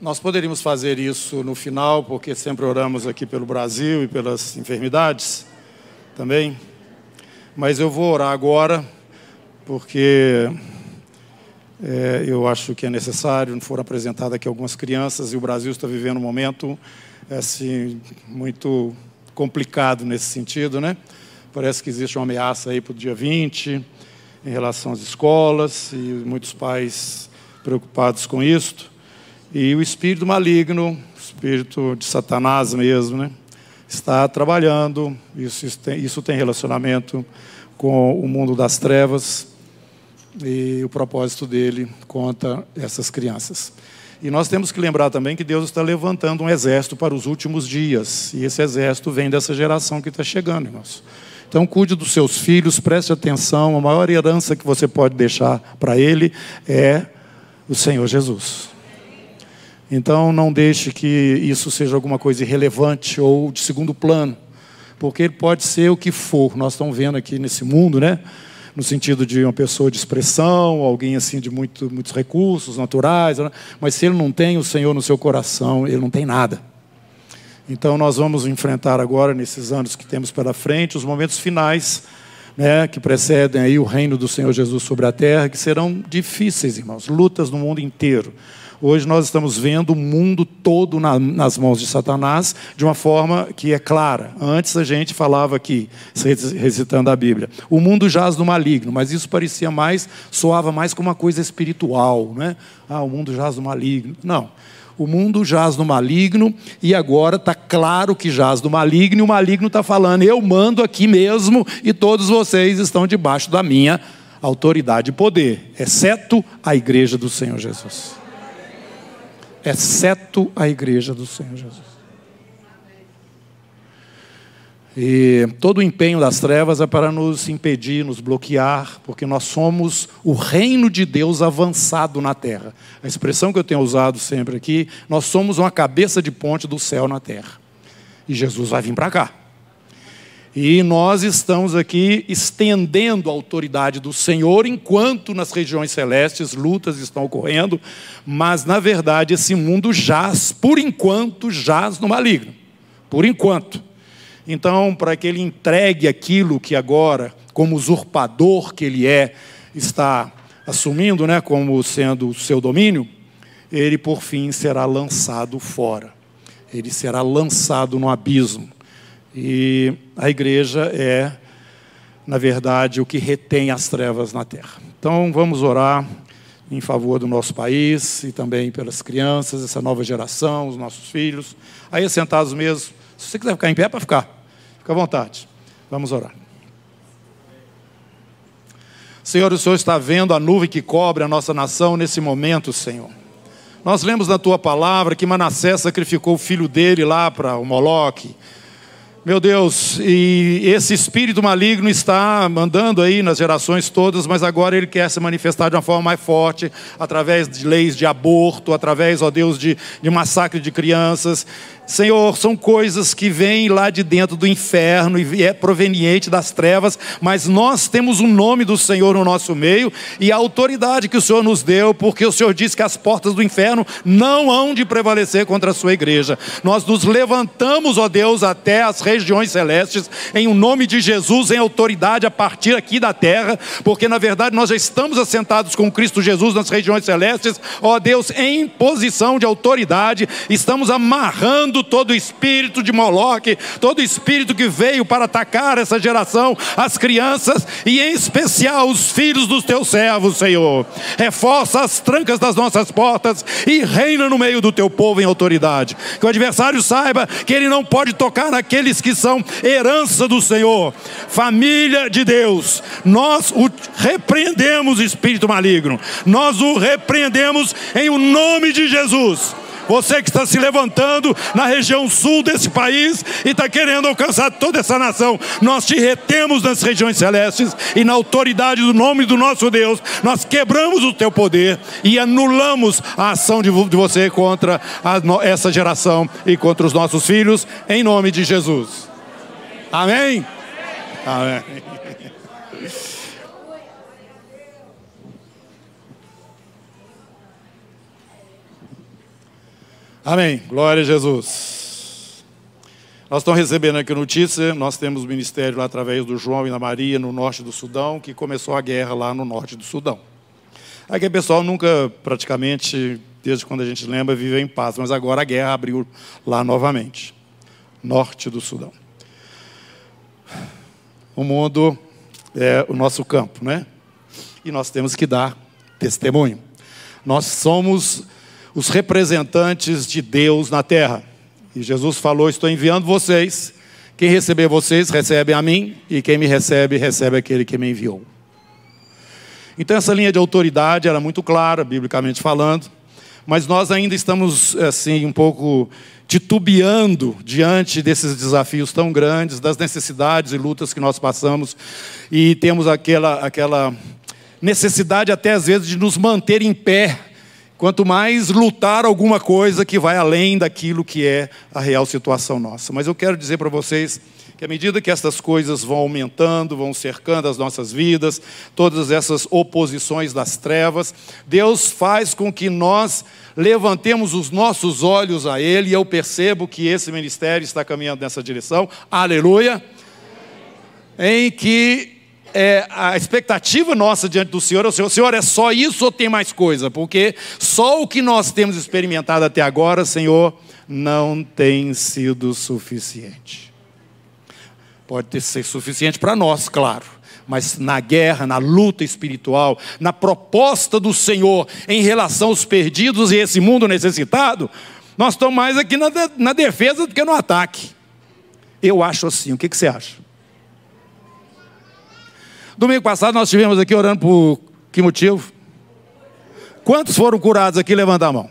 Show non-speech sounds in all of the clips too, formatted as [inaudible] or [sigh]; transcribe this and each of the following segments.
Nós poderíamos fazer isso no final, porque sempre oramos aqui pelo Brasil e pelas enfermidades também. Mas eu vou orar agora, porque é, eu acho que é necessário. Foram apresentadas aqui algumas crianças e o Brasil está vivendo um momento assim, muito complicado nesse sentido, né? Parece que existe uma ameaça aí para o dia 20 em relação às escolas e muitos pais preocupados com isto. E o espírito maligno, espírito de Satanás mesmo, né, está trabalhando. Isso tem, isso tem relacionamento com o mundo das trevas e o propósito dele contra essas crianças. E nós temos que lembrar também que Deus está levantando um exército para os últimos dias. E esse exército vem dessa geração que está chegando, irmãos. Então, cuide dos seus filhos, preste atenção. A maior herança que você pode deixar para ele é o Senhor Jesus. Então, não deixe que isso seja alguma coisa irrelevante ou de segundo plano, porque ele pode ser o que for. Nós estamos vendo aqui nesse mundo, né? No sentido de uma pessoa de expressão, alguém assim de muito, muitos recursos naturais, né? mas se ele não tem o Senhor no seu coração, ele não tem nada. Então, nós vamos enfrentar agora, nesses anos que temos pela frente, os momentos finais né, que precedem aí o reino do Senhor Jesus sobre a terra, que serão difíceis, irmãos, lutas no mundo inteiro. Hoje nós estamos vendo o mundo todo na, nas mãos de Satanás de uma forma que é clara. Antes a gente falava aqui, recitando a Bíblia, o mundo jaz no maligno, mas isso parecia mais, soava mais como uma coisa espiritual, né? Ah, o mundo jaz no maligno. Não. O mundo jaz no maligno e agora está claro que jaz no maligno e o maligno está falando: eu mando aqui mesmo e todos vocês estão debaixo da minha autoridade e poder, exceto a igreja do Senhor Jesus. Exceto a igreja do Senhor Jesus. E todo o empenho das trevas é para nos impedir, nos bloquear, porque nós somos o reino de Deus avançado na terra. A expressão que eu tenho usado sempre aqui, nós somos uma cabeça de ponte do céu na terra. E Jesus vai vir para cá. E nós estamos aqui estendendo a autoridade do Senhor, enquanto nas regiões celestes lutas estão ocorrendo, mas na verdade esse mundo jaz, por enquanto, jaz no maligno. Por enquanto. Então, para que ele entregue aquilo que agora, como usurpador que ele é, está assumindo, né, como sendo o seu domínio, ele por fim será lançado fora. Ele será lançado no abismo. E a igreja é, na verdade, o que retém as trevas na terra. Então, vamos orar em favor do nosso país e também pelas crianças, essa nova geração, os nossos filhos. Aí, sentados mesmo, se você quiser ficar em pé, é para ficar. Fica à vontade. Vamos orar. Senhor, o Senhor está vendo a nuvem que cobre a nossa nação nesse momento, Senhor. Nós lemos na tua palavra que Manassés sacrificou o filho dele lá para o Moloque. Meu Deus, e esse espírito maligno está mandando aí nas gerações todas, mas agora ele quer se manifestar de uma forma mais forte, através de leis de aborto, através, ó Deus, de, de massacre de crianças. Senhor, são coisas que vêm lá de dentro do inferno e é proveniente das trevas, mas nós temos o nome do Senhor no nosso meio e a autoridade que o Senhor nos deu, porque o Senhor disse que as portas do inferno não hão de prevalecer contra a sua igreja. Nós nos levantamos, ó Deus, até as regiões celestes, em o nome de Jesus, em autoridade a partir aqui da terra, porque na verdade nós já estamos assentados com Cristo Jesus nas regiões celestes, ó Deus, em posição de autoridade, estamos amarrando todo espírito de Moloque, todo espírito que veio para atacar essa geração, as crianças e em especial os filhos dos teus servos, Senhor. Reforça as trancas das nossas portas e reina no meio do teu povo em autoridade. Que o adversário saiba que ele não pode tocar naqueles que são herança do Senhor, família de Deus. Nós o repreendemos, espírito maligno. Nós o repreendemos em o nome de Jesus você que está se levantando na região sul desse país e está querendo alcançar toda essa nação, nós te retemos nas regiões celestes e na autoridade do nome do nosso Deus, nós quebramos o teu poder e anulamos a ação de você contra essa geração e contra os nossos filhos, em nome de Jesus. Amém? Amém. Amém. Glória a Jesus. Nós estamos recebendo aqui notícia, nós temos ministério lá através do João e da Maria no norte do Sudão, que começou a guerra lá no norte do Sudão. Aqui o pessoal nunca, praticamente, desde quando a gente lembra, viveu em paz, mas agora a guerra abriu lá novamente. Norte do Sudão. O mundo é o nosso campo, né? E nós temos que dar testemunho. Nós somos os representantes de Deus na terra. E Jesus falou: Estou enviando vocês. Quem receber vocês, recebe a mim, e quem me recebe, recebe aquele que me enviou. Então, essa linha de autoridade era muito clara, biblicamente falando, mas nós ainda estamos, assim, um pouco titubeando diante desses desafios tão grandes, das necessidades e lutas que nós passamos, e temos aquela, aquela necessidade, até às vezes, de nos manter em pé Quanto mais lutar alguma coisa que vai além daquilo que é a real situação nossa. Mas eu quero dizer para vocês que à medida que essas coisas vão aumentando, vão cercando as nossas vidas, todas essas oposições das trevas, Deus faz com que nós levantemos os nossos olhos a Ele, e eu percebo que esse ministério está caminhando nessa direção, aleluia, em que é, a expectativa nossa diante do Senhor é o Senhor, Senhor, é só isso ou tem mais coisa? Porque só o que nós temos experimentado até agora, Senhor, não tem sido suficiente. Pode ter ser suficiente para nós, claro, mas na guerra, na luta espiritual, na proposta do Senhor em relação aos perdidos e esse mundo necessitado, nós estamos mais aqui na, na defesa do que no ataque. Eu acho assim, o que, que você acha? Domingo passado nós estivemos aqui orando por que motivo? Quantos foram curados aqui? Levanta a mão.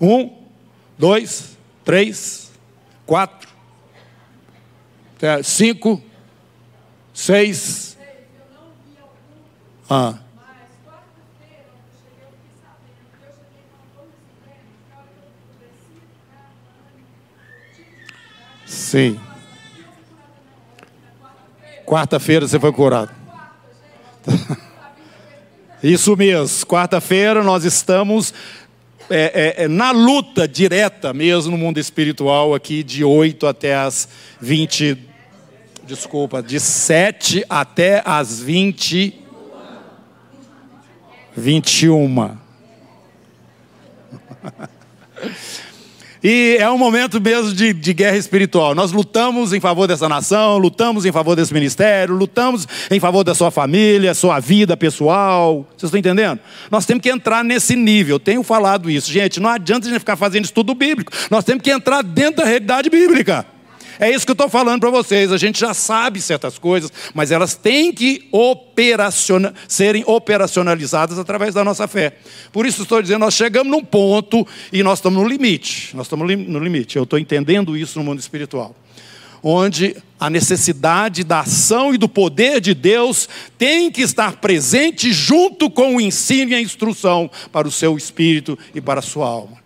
Um, dois, três, quatro, cinco, seis. Ah. Sim. Quarta-feira você foi curado. [laughs] Isso mesmo, quarta-feira nós estamos é, é, é, na luta direta mesmo no mundo espiritual, aqui de 8 até as 20. Desculpa, de 7 até as 20. 21. [laughs] E é um momento mesmo de, de, guerra espiritual. Nós lutamos em favor dessa nação, lutamos em favor desse ministério, lutamos em favor da sua família, sua vida pessoal. Vocês estão entendendo? Nós temos que entrar nesse nível. Eu tenho falado isso. Gente, não adianta a gente ficar fazendo estudo bíblico. Nós temos que entrar dentro da realidade bíblica. É isso que eu estou falando para vocês. A gente já sabe certas coisas, mas elas têm que operaciona serem operacionalizadas através da nossa fé. Por isso estou dizendo, nós chegamos num ponto e nós estamos no limite. Nós estamos no limite. Eu estou entendendo isso no mundo espiritual. Onde a necessidade da ação e do poder de Deus tem que estar presente junto com o ensino e a instrução para o seu espírito e para a sua alma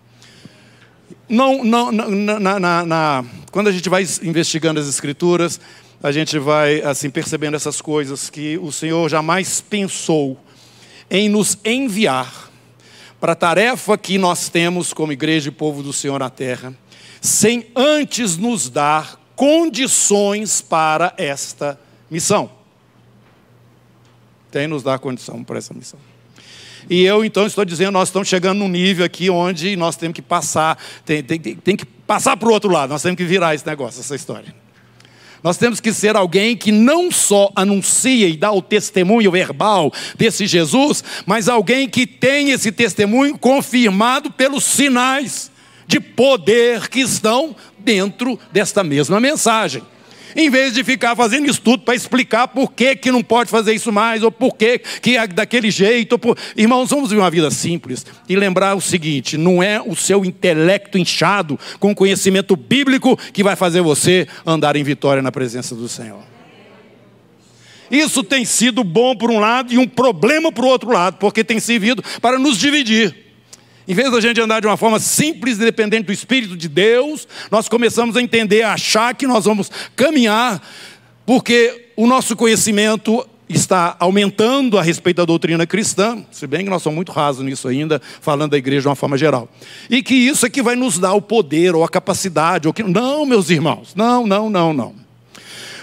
não, não, na, na, na, quando a gente vai investigando as escrituras, a gente vai assim percebendo essas coisas que o Senhor jamais pensou em nos enviar para a tarefa que nós temos como igreja e povo do Senhor na terra, sem antes nos dar condições para esta missão. Tem nos dar condição para essa missão. E eu então estou dizendo, nós estamos chegando num nível aqui onde nós temos que passar, tem, tem, tem que passar para o outro lado, nós temos que virar esse negócio, essa história. Nós temos que ser alguém que não só anuncia e dá o testemunho verbal desse Jesus, mas alguém que tem esse testemunho confirmado pelos sinais de poder que estão dentro desta mesma mensagem em vez de ficar fazendo estudo para explicar por que, que não pode fazer isso mais, ou por que, que é daquele jeito. Por... Irmãos, vamos viver uma vida simples e lembrar o seguinte: não é o seu intelecto inchado com conhecimento bíblico que vai fazer você andar em vitória na presença do Senhor. Isso tem sido bom por um lado e um problema por outro lado, porque tem servido para nos dividir. Em vez da gente andar de uma forma simples e dependente do Espírito de Deus, nós começamos a entender, a achar que nós vamos caminhar, porque o nosso conhecimento está aumentando a respeito da doutrina cristã, se bem que nós somos muito rasos nisso ainda, falando da igreja de uma forma geral. E que isso é que vai nos dar o poder ou a capacidade. Ou que... Não, meus irmãos, não, não, não, não.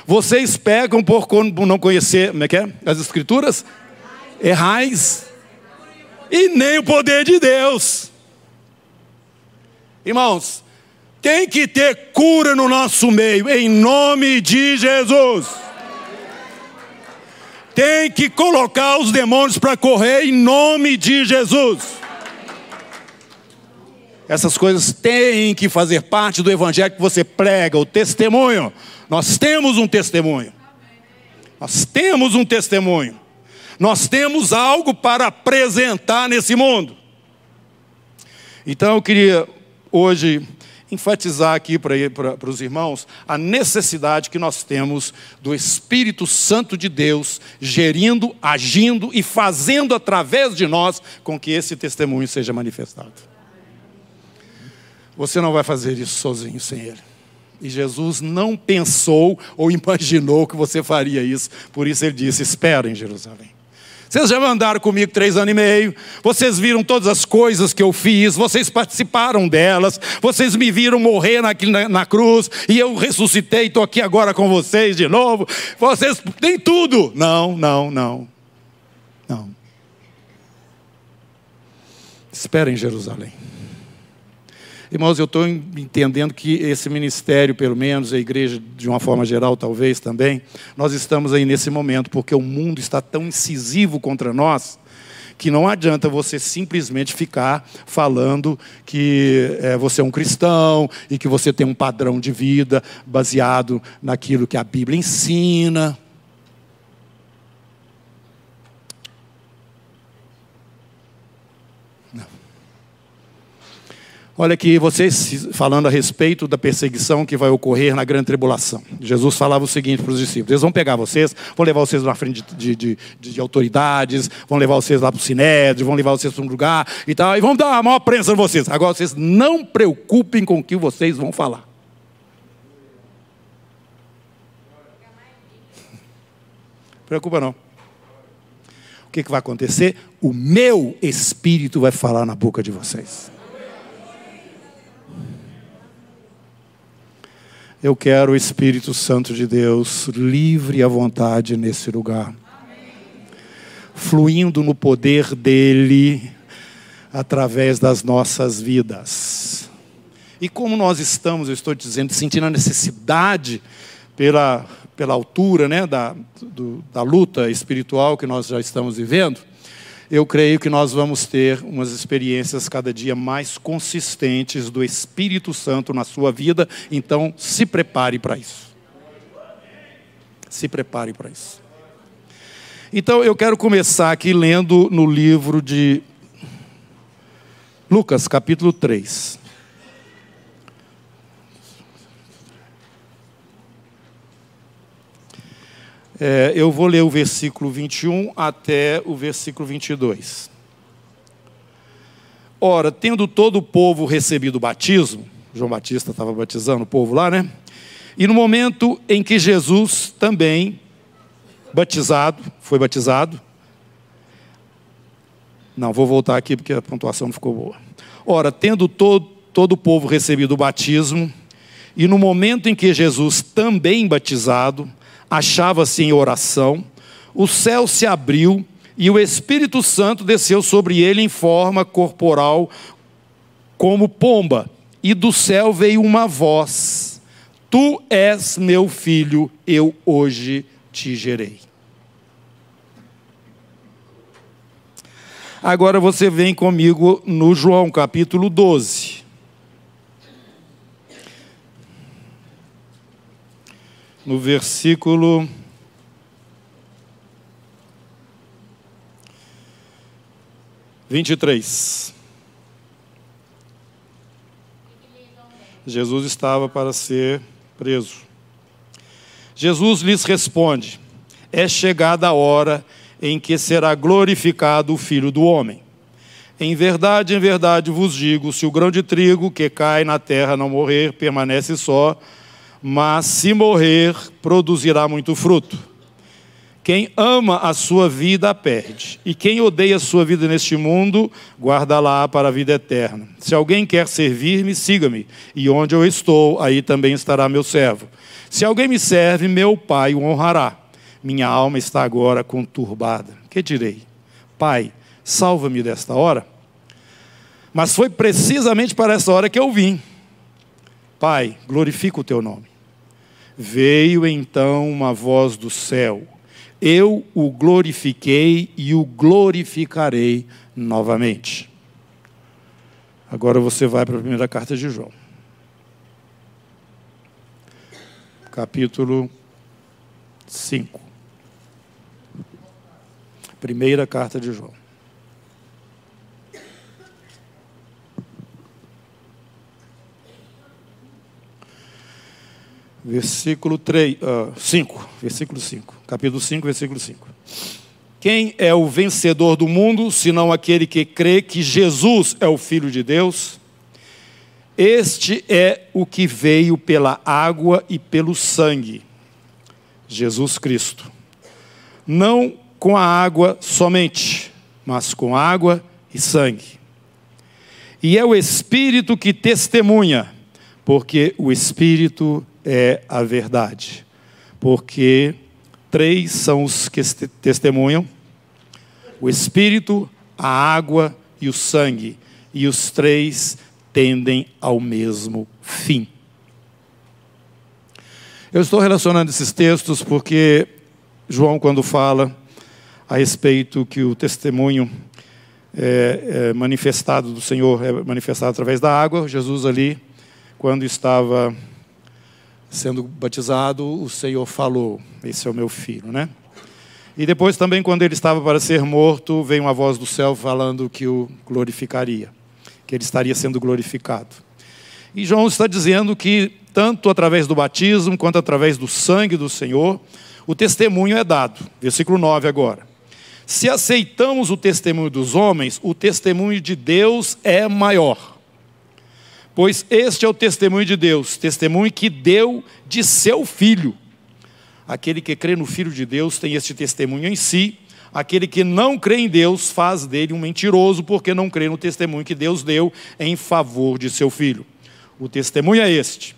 Vocês pegam por não conhecer, como é que é? As escrituras? Errais. E nem o poder de Deus. Irmãos, tem que ter cura no nosso meio, em nome de Jesus. Tem que colocar os demônios para correr em nome de Jesus. Essas coisas têm que fazer parte do evangelho que você prega, o testemunho. Nós temos um testemunho. Nós temos um testemunho. Nós temos algo para apresentar nesse mundo. Então eu queria hoje enfatizar aqui para os irmãos a necessidade que nós temos do Espírito Santo de Deus gerindo, agindo e fazendo através de nós com que esse testemunho seja manifestado. Você não vai fazer isso sozinho sem Ele. E Jesus não pensou ou [laughs] imaginou que você faria isso, por isso ele disse: espera em Jerusalém. Vocês já andaram comigo três anos e meio, vocês viram todas as coisas que eu fiz, vocês participaram delas, vocês me viram morrer na, na, na cruz, e eu ressuscitei, estou aqui agora com vocês de novo. Vocês têm tudo. Não, não, não. Não. Espera em Jerusalém. Irmãos, eu estou entendendo que esse ministério, pelo menos, a igreja de uma forma geral, talvez também, nós estamos aí nesse momento, porque o mundo está tão incisivo contra nós, que não adianta você simplesmente ficar falando que é, você é um cristão e que você tem um padrão de vida baseado naquilo que a Bíblia ensina. Olha aqui, vocês falando a respeito da perseguição que vai ocorrer na grande tribulação. Jesus falava o seguinte para os discípulos: eles vão pegar vocês, vão levar vocês na frente de, de, de, de autoridades, vão levar vocês lá para o Sinédrio, vão levar vocês para um lugar e tal, e vão dar a maior prensa em vocês. Agora vocês não preocupem com o que vocês vão falar. [laughs] Preocupa não. O que, que vai acontecer? O meu espírito vai falar na boca de vocês. Eu quero o Espírito Santo de Deus livre à vontade nesse lugar, fluindo no poder dele através das nossas vidas. E como nós estamos, eu estou dizendo, sentindo a necessidade pela, pela altura né, da, do, da luta espiritual que nós já estamos vivendo, eu creio que nós vamos ter umas experiências cada dia mais consistentes do Espírito Santo na sua vida, então se prepare para isso. Se prepare para isso. Então eu quero começar aqui lendo no livro de Lucas, capítulo 3. É, eu vou ler o versículo 21 até o versículo 22. Ora, tendo todo o povo recebido o batismo, João Batista estava batizando o povo lá, né? E no momento em que Jesus também, batizado, foi batizado. Não, vou voltar aqui porque a pontuação não ficou boa. Ora, tendo todo, todo o povo recebido o batismo, e no momento em que Jesus também batizado, achava-se em oração, o céu se abriu e o Espírito Santo desceu sobre ele em forma corporal, como pomba, e do céu veio uma voz: Tu és meu filho, eu hoje te gerei. Agora você vem comigo no João capítulo 12. No versículo vinte e três. Jesus estava para ser preso. Jesus lhes responde: É chegada a hora em que será glorificado o Filho do Homem. Em verdade, em verdade vos digo: se o grão de trigo que cai na terra não morrer, permanece só mas se morrer, produzirá muito fruto. Quem ama a sua vida a perde, e quem odeia a sua vida neste mundo, guarda-la para a vida eterna. Se alguém quer servir-me, siga-me, e onde eu estou, aí também estará meu servo. Se alguém me serve, meu Pai o honrará. Minha alma está agora conturbada. Que direi? Pai, salva-me desta hora. Mas foi precisamente para essa hora que eu vim. Pai, glorifica o teu nome. Veio então uma voz do céu eu o glorifiquei e o glorificarei novamente. Agora você vai para a primeira carta de João. Capítulo 5. Primeira carta de João. Versículo 3, uh, 5, versículo 5, capítulo 5, versículo 5. Quem é o vencedor do mundo, senão aquele que crê que Jesus é o Filho de Deus? Este é o que veio pela água e pelo sangue, Jesus Cristo. Não com a água somente, mas com água e sangue. E é o Espírito que testemunha, porque o Espírito é a verdade. Porque três são os que testemunham: o Espírito, a água e o sangue. E os três tendem ao mesmo fim. Eu estou relacionando esses textos porque João, quando fala a respeito que o testemunho é, é manifestado do Senhor é manifestado através da água, Jesus ali, quando estava sendo batizado, o Senhor falou: Esse é o meu filho, né? E depois também, quando ele estava para ser morto, veio uma voz do céu falando que o glorificaria, que ele estaria sendo glorificado. E João está dizendo que, tanto através do batismo, quanto através do sangue do Senhor, o testemunho é dado. Versículo 9 agora. Se aceitamos o testemunho dos homens, o testemunho de Deus é maior pois este é o testemunho de Deus, testemunho que deu de seu filho. Aquele que crê no Filho de Deus tem este testemunho em si, aquele que não crê em Deus faz dele um mentiroso, porque não crê no testemunho que Deus deu em favor de seu filho. O testemunho é este.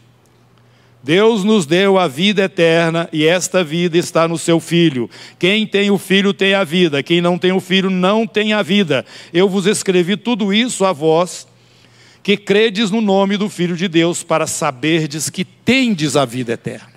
Deus nos deu a vida eterna e esta vida está no seu Filho. Quem tem o Filho tem a vida, quem não tem o Filho não tem a vida. Eu vos escrevi tudo isso a vós que credes no nome do Filho de Deus, para saberdes que tendes a vida eterna.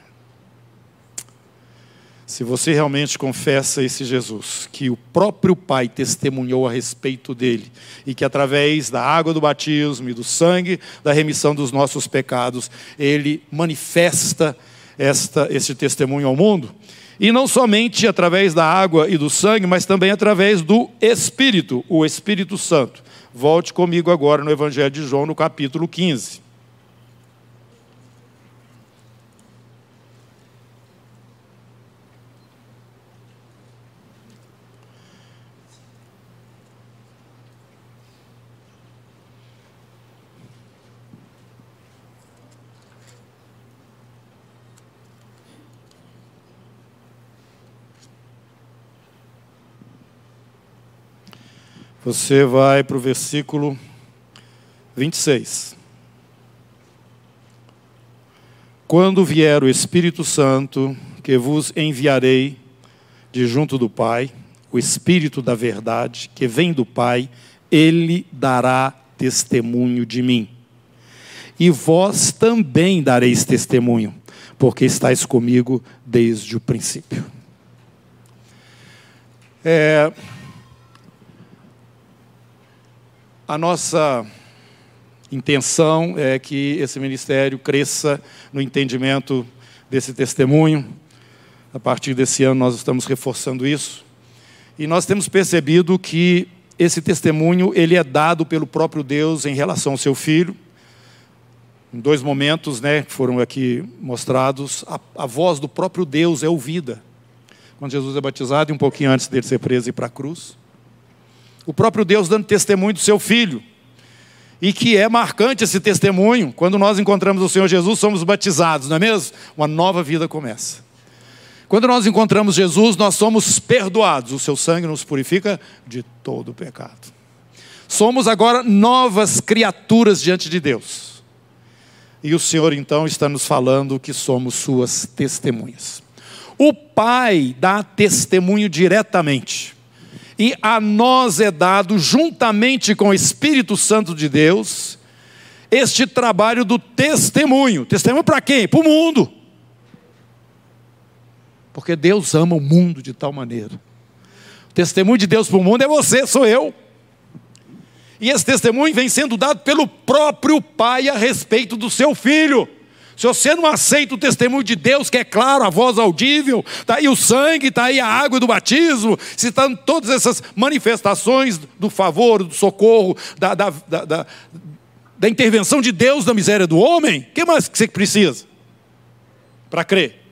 Se você realmente confessa esse Jesus, que o próprio Pai testemunhou a respeito dele, e que através da água do batismo e do sangue da remissão dos nossos pecados, ele manifesta esta, este testemunho ao mundo, e não somente através da água e do sangue, mas também através do Espírito, o Espírito Santo. Volte comigo agora no Evangelho de João, no capítulo 15. Você vai para o versículo 26. Quando vier o Espírito Santo, que vos enviarei de junto do Pai, o Espírito da verdade, que vem do Pai, ele dará testemunho de mim. E vós também dareis testemunho, porque estáis comigo desde o princípio. É, A nossa intenção é que esse ministério cresça no entendimento desse testemunho. A partir desse ano nós estamos reforçando isso. E nós temos percebido que esse testemunho ele é dado pelo próprio Deus em relação ao seu filho. Em dois momentos, né, que foram aqui mostrados, a, a voz do próprio Deus é ouvida. Quando Jesus é batizado e um pouquinho antes dele ser preso e ir para a cruz o próprio Deus dando testemunho do seu filho. E que é marcante esse testemunho, quando nós encontramos o Senhor Jesus, somos batizados, não é mesmo? Uma nova vida começa. Quando nós encontramos Jesus, nós somos perdoados. O seu sangue nos purifica de todo o pecado. Somos agora novas criaturas diante de Deus. E o Senhor então está nos falando que somos suas testemunhas. O Pai dá testemunho diretamente. E a nós é dado, juntamente com o Espírito Santo de Deus, este trabalho do testemunho. Testemunho para quem? Para o mundo. Porque Deus ama o mundo de tal maneira. O testemunho de Deus para o mundo é você, sou eu. E esse testemunho vem sendo dado pelo próprio Pai a respeito do seu filho. Se você não aceita o testemunho de Deus, que é claro, a voz audível, está aí o sangue, está aí a água do batismo, estão todas essas manifestações do favor, do socorro, da, da, da, da, da intervenção de Deus na miséria do homem, o que mais que você precisa para crer?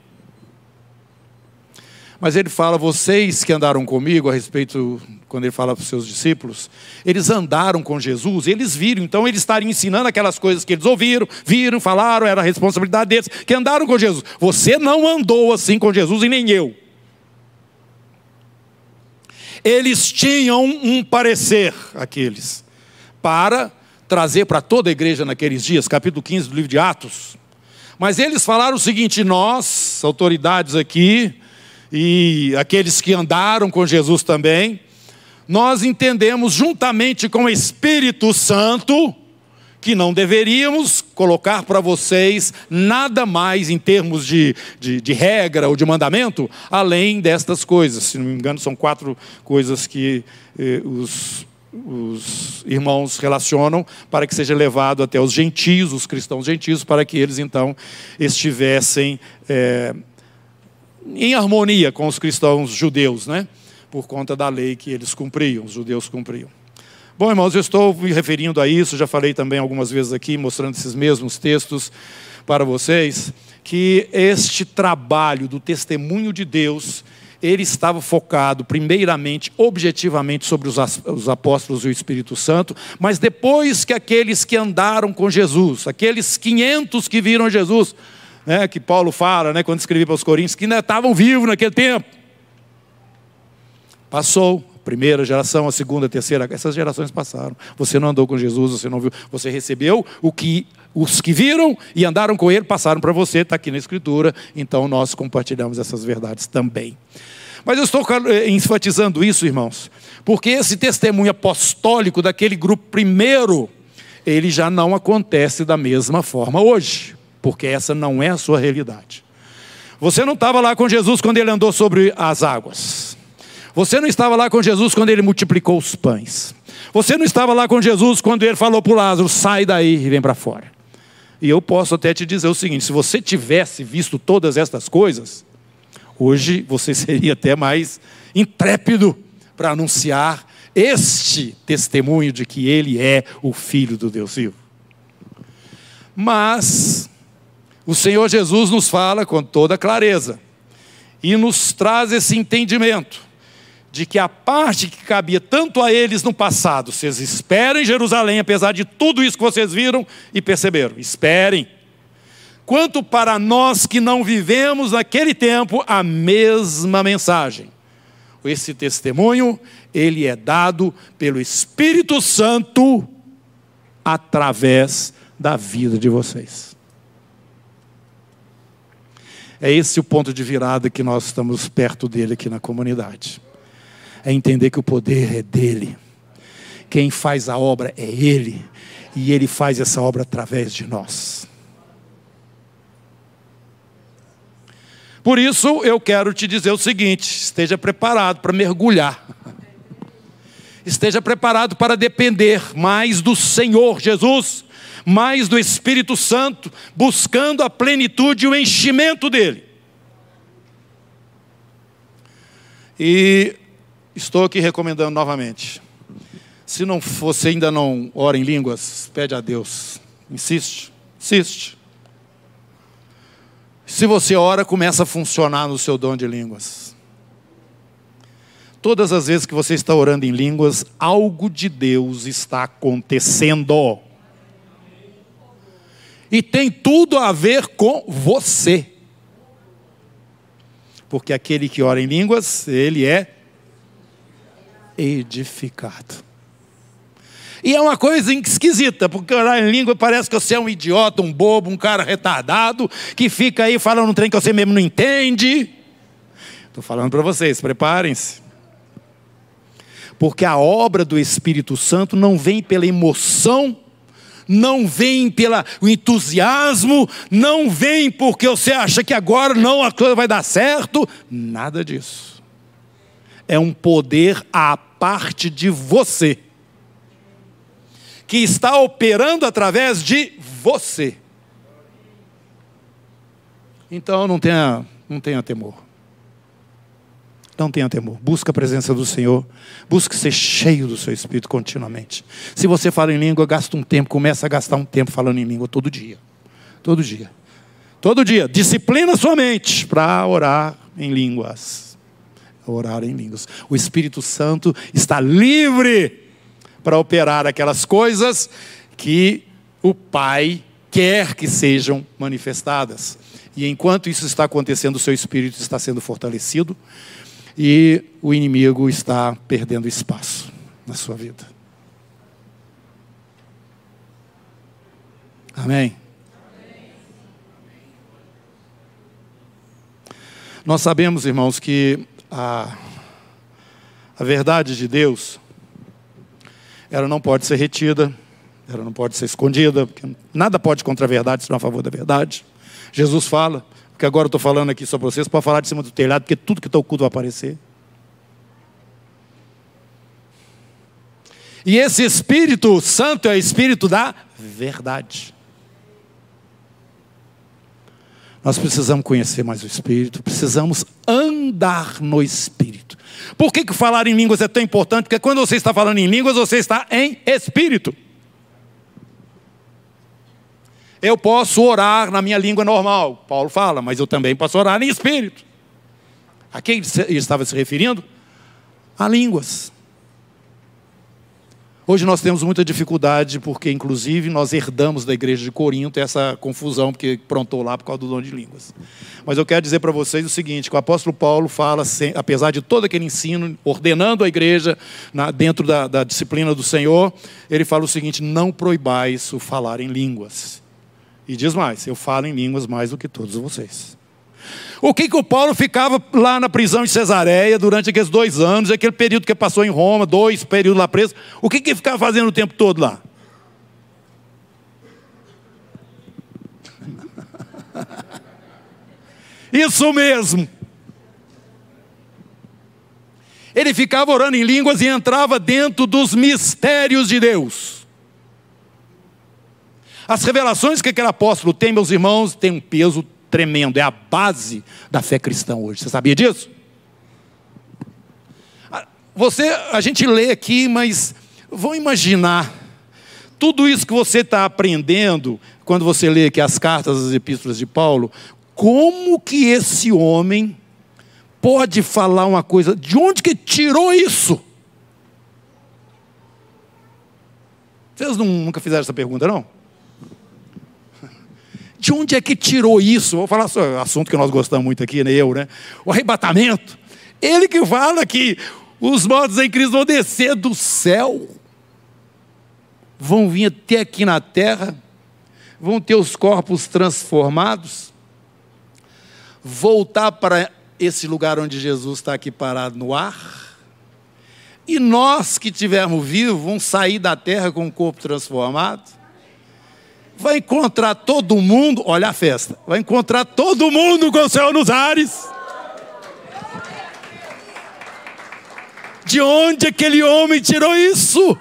Mas ele fala, vocês que andaram comigo a respeito, quando ele fala para os seus discípulos, eles andaram com Jesus, eles viram, então eles estariam ensinando aquelas coisas que eles ouviram, viram, falaram, era a responsabilidade deles, que andaram com Jesus. Você não andou assim com Jesus e nem eu. Eles tinham um parecer, aqueles, para trazer para toda a igreja naqueles dias, capítulo 15 do livro de Atos. Mas eles falaram o seguinte: nós, autoridades aqui, e aqueles que andaram com Jesus também, nós entendemos juntamente com o Espírito Santo que não deveríamos colocar para vocês nada mais em termos de, de, de, regra ou de mandamento, além destas coisas. Se não me engano, são quatro coisas que eh, os, os irmãos relacionam para que seja levado até os gentios, os cristãos gentios, para que eles então estivessem. Eh, em harmonia com os cristãos judeus, né? Por conta da lei que eles cumpriam, os judeus cumpriam. Bom, irmãos, eu estou me referindo a isso, já falei também algumas vezes aqui, mostrando esses mesmos textos para vocês, que este trabalho do testemunho de Deus, ele estava focado, primeiramente, objetivamente, sobre os apóstolos e o Espírito Santo, mas depois que aqueles que andaram com Jesus, aqueles 500 que viram Jesus, né, que Paulo fala, né, quando escrevia para os Coríntios, que ainda estavam vivos naquele tempo. Passou, a primeira geração, a segunda, a terceira, essas gerações passaram. Você não andou com Jesus, você não viu, você recebeu o que os que viram e andaram com ele passaram para você, está aqui na Escritura, então nós compartilhamos essas verdades também. Mas eu estou eh, enfatizando isso, irmãos, porque esse testemunho apostólico daquele grupo primeiro, ele já não acontece da mesma forma hoje porque essa não é a sua realidade. Você não estava lá com Jesus quando ele andou sobre as águas. Você não estava lá com Jesus quando ele multiplicou os pães. Você não estava lá com Jesus quando ele falou para o Lázaro: sai daí e vem para fora. E eu posso até te dizer o seguinte: se você tivesse visto todas estas coisas, hoje você [laughs] seria até mais intrépido para anunciar este testemunho de que ele é o Filho do Deus vivo. Mas o Senhor Jesus nos fala com toda clareza e nos traz esse entendimento de que a parte que cabia tanto a eles no passado, vocês esperem em Jerusalém, apesar de tudo isso que vocês viram e perceberam, esperem. Quanto para nós que não vivemos naquele tempo a mesma mensagem. Esse testemunho, ele é dado pelo Espírito Santo através da vida de vocês. É esse o ponto de virada que nós estamos perto dele aqui na comunidade. É entender que o poder é dele. Quem faz a obra é ele. E ele faz essa obra através de nós. Por isso, eu quero te dizer o seguinte: esteja preparado para mergulhar. Esteja preparado para depender mais do Senhor Jesus mais do Espírito Santo, buscando a plenitude e o enchimento dele. E estou aqui recomendando novamente. Se não você ainda não ora em línguas, pede a Deus. Insiste, insiste. Se você ora, começa a funcionar no seu dom de línguas. Todas as vezes que você está orando em línguas, algo de Deus está acontecendo e tem tudo a ver com você. porque aquele que ora em línguas, ele é edificado. E é uma coisa esquisita, porque orar em língua parece que você é um idiota, um bobo, um cara retardado, que fica aí falando um trem que você mesmo não entende. Estou falando para vocês, preparem-se. Porque a obra do Espírito Santo não vem pela emoção, não vem pelo entusiasmo, não vem porque você acha que agora não a coisa vai dar certo. Nada disso. É um poder à parte de você que está operando através de você. Então não tenha, não tenha temor. Não tenha temor. Busque a presença do Senhor. Busque ser cheio do seu Espírito continuamente. Se você fala em língua, gasta um tempo, começa a gastar um tempo falando em língua todo dia. Todo dia. Todo dia. Disciplina sua mente para orar em línguas. Orar em línguas. O Espírito Santo está livre para operar aquelas coisas que o Pai quer que sejam manifestadas. E enquanto isso está acontecendo, o seu espírito está sendo fortalecido e o inimigo está perdendo espaço na sua vida. Amém? Nós sabemos, irmãos, que a, a verdade de Deus ela não pode ser retida, ela não pode ser escondida, porque nada pode contra a verdade, senão a favor da verdade. Jesus fala, que agora eu estou falando aqui sobre vocês, para falar de cima do telhado, porque tudo que está oculto vai aparecer. E esse Espírito Santo é o Espírito da verdade. Nós precisamos conhecer mais o Espírito, precisamos andar no Espírito. Por que, que falar em línguas é tão importante? Porque quando você está falando em línguas, você está em Espírito. Eu posso orar na minha língua normal, Paulo fala, mas eu também posso orar em Espírito. A quem ele estava se referindo? A línguas. Hoje nós temos muita dificuldade, porque inclusive nós herdamos da igreja de Corinto essa confusão, porque prontou lá por causa do dom de línguas. Mas eu quero dizer para vocês o seguinte: que o apóstolo Paulo fala, apesar de todo aquele ensino, ordenando a igreja dentro da, da disciplina do Senhor, ele fala o seguinte: não proibais o falar em línguas. E diz mais: eu falo em línguas mais do que todos vocês. O que, que o Paulo ficava lá na prisão de Cesareia durante aqueles dois anos, aquele período que passou em Roma, dois períodos lá preso, o que, que ele ficava fazendo o tempo todo lá? [laughs] Isso mesmo. Ele ficava orando em línguas e entrava dentro dos mistérios de Deus. As revelações que aquele apóstolo tem, meus irmãos, tem um peso tremendo, é a base da fé cristã hoje. Você sabia disso? Você, a gente lê aqui, mas vão imaginar tudo isso que você está aprendendo quando você lê aqui as cartas, as epístolas de Paulo, como que esse homem pode falar uma coisa? De onde que tirou isso? Vocês nunca fizeram essa pergunta, não? De onde é que tirou isso? Vou falar sobre assunto que nós gostamos muito aqui, né? Eu, né? O arrebatamento. Ele que fala que os mortos em Cristo vão descer do céu, vão vir até aqui na terra, vão ter os corpos transformados, voltar para esse lugar onde Jesus está aqui parado no ar, e nós que estivermos vivos vamos sair da terra com o corpo transformado vai encontrar todo mundo, olha a festa, vai encontrar todo mundo com o céu nos ares. De onde aquele homem tirou isso?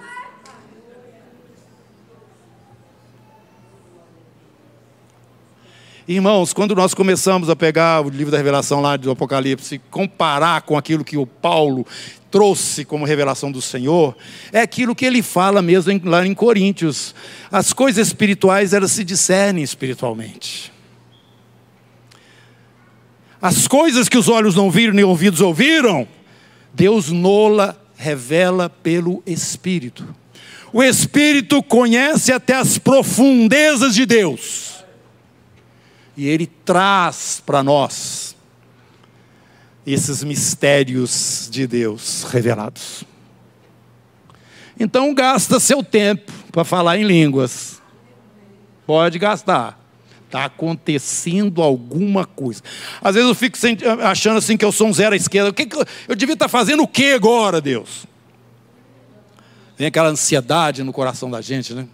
Irmãos, quando nós começamos a pegar o livro da revelação lá do Apocalipse, comparar com aquilo que o Paulo trouxe como revelação do Senhor, é aquilo que ele fala mesmo lá em Coríntios. As coisas espirituais, elas se discernem espiritualmente. As coisas que os olhos não viram nem ouvidos ouviram, Deus nola revela pelo Espírito. O Espírito conhece até as profundezas de Deus. E ele traz para nós esses mistérios de Deus revelados. Então gasta seu tempo para falar em línguas. Pode gastar. Está acontecendo alguma coisa. Às vezes eu fico achando assim que eu sou um zero à esquerda. O que, eu, eu devia estar fazendo o que agora, Deus? Vem aquela ansiedade no coração da gente, né?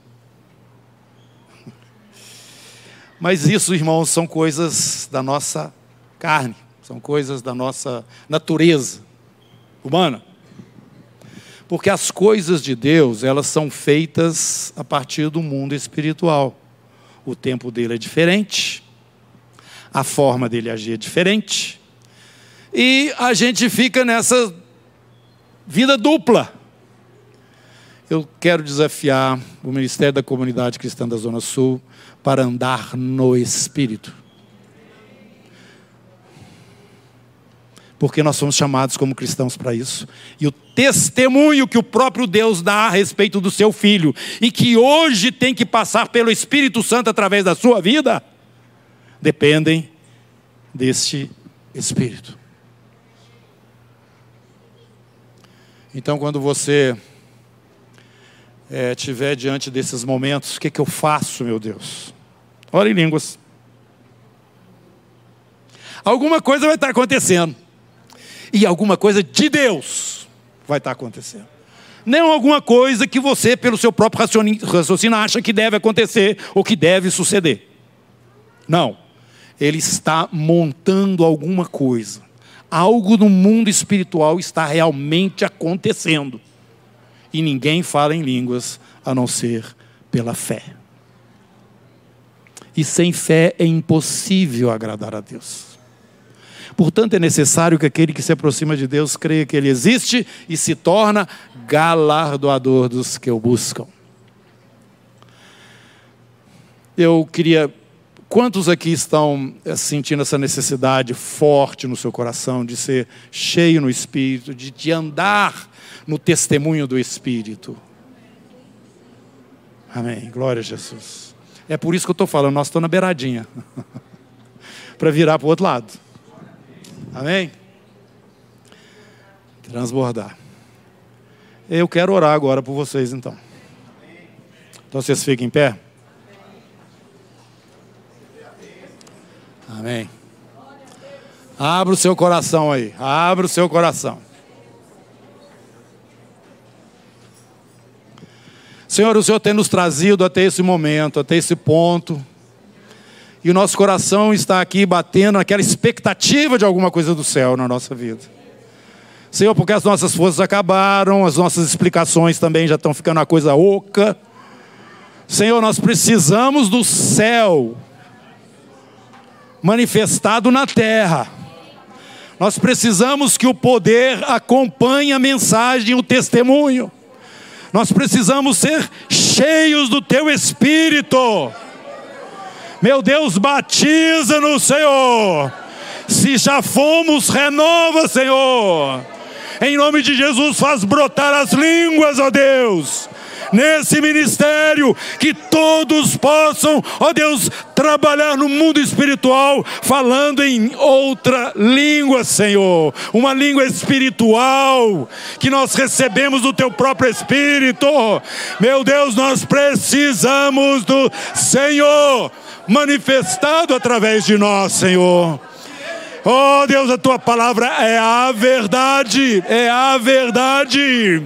Mas isso, irmãos, são coisas da nossa carne, são coisas da nossa natureza humana. Porque as coisas de Deus, elas são feitas a partir do mundo espiritual. O tempo dele é diferente, a forma dele agir é diferente, e a gente fica nessa vida dupla. Eu quero desafiar o Ministério da Comunidade Cristã da Zona Sul para andar no Espírito. Porque nós somos chamados como cristãos para isso. E o testemunho que o próprio Deus dá a respeito do seu filho, e que hoje tem que passar pelo Espírito Santo através da sua vida, dependem deste Espírito. Então, quando você é, tiver diante desses momentos, o que, que eu faço, meu Deus? Ora em línguas. Alguma coisa vai estar acontecendo. E alguma coisa de Deus vai estar acontecendo. Não alguma coisa que você, pelo seu próprio raciocínio, acha que deve acontecer ou que deve suceder. Não. Ele está montando alguma coisa. Algo no mundo espiritual está realmente acontecendo e ninguém fala em línguas a não ser pela fé. E sem fé é impossível agradar a Deus. Portanto, é necessário que aquele que se aproxima de Deus creia que Ele existe e se torna galardoador dos que o buscam. Eu queria. Quantos aqui estão eh, sentindo essa necessidade forte no seu coração de ser cheio no espírito, de, de andar no testemunho do Espírito. Amém. Glória a Jesus. É por isso que eu estou falando, nós estamos na beiradinha. [laughs] Para virar para o outro lado. Amém? Transbordar. Eu quero orar agora por vocês então. Então vocês fiquem em pé. Amém. Abra o seu coração aí. Abra o seu coração. Senhor, o Senhor tem nos trazido até esse momento, até esse ponto. E o nosso coração está aqui batendo naquela expectativa de alguma coisa do céu na nossa vida. Senhor, porque as nossas forças acabaram, as nossas explicações também já estão ficando uma coisa oca. Senhor, nós precisamos do céu manifestado na terra. Nós precisamos que o poder acompanhe a mensagem, o testemunho. Nós precisamos ser cheios do teu espírito. Meu Deus, batiza no Senhor. Se já fomos, renova, Senhor. Em nome de Jesus, faz brotar as línguas, ó Deus nesse ministério, que todos possam, ó Deus, trabalhar no mundo espiritual, falando em outra língua, Senhor, uma língua espiritual que nós recebemos do Teu próprio Espírito. Meu Deus, nós precisamos do Senhor manifestado através de nós, Senhor. Oh Deus, a tua palavra é a verdade, é a verdade.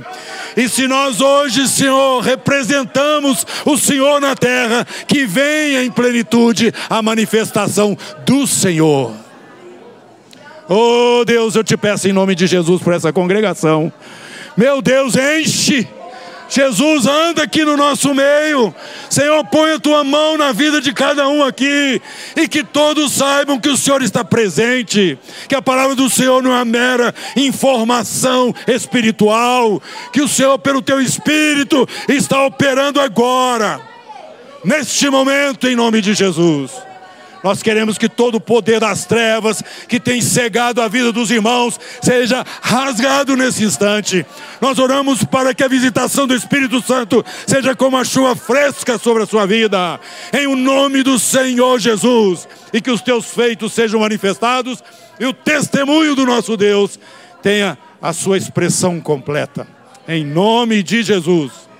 E se nós hoje, Senhor, representamos o Senhor na terra, que venha em plenitude a manifestação do Senhor. Oh Deus, eu te peço em nome de Jesus por essa congregação. Meu Deus, enche Jesus anda aqui no nosso meio. Senhor, põe a tua mão na vida de cada um aqui e que todos saibam que o Senhor está presente, que a palavra do Senhor não é mera informação espiritual, que o Senhor, pelo teu espírito, está operando agora, neste momento, em nome de Jesus. Nós queremos que todo o poder das trevas que tem cegado a vida dos irmãos seja rasgado nesse instante. Nós oramos para que a visitação do Espírito Santo seja como a chuva fresca sobre a sua vida. Em o nome do Senhor Jesus. e que os teus feitos sejam manifestados e o testemunho do nosso Deus tenha a sua expressão completa. Em nome de Jesus.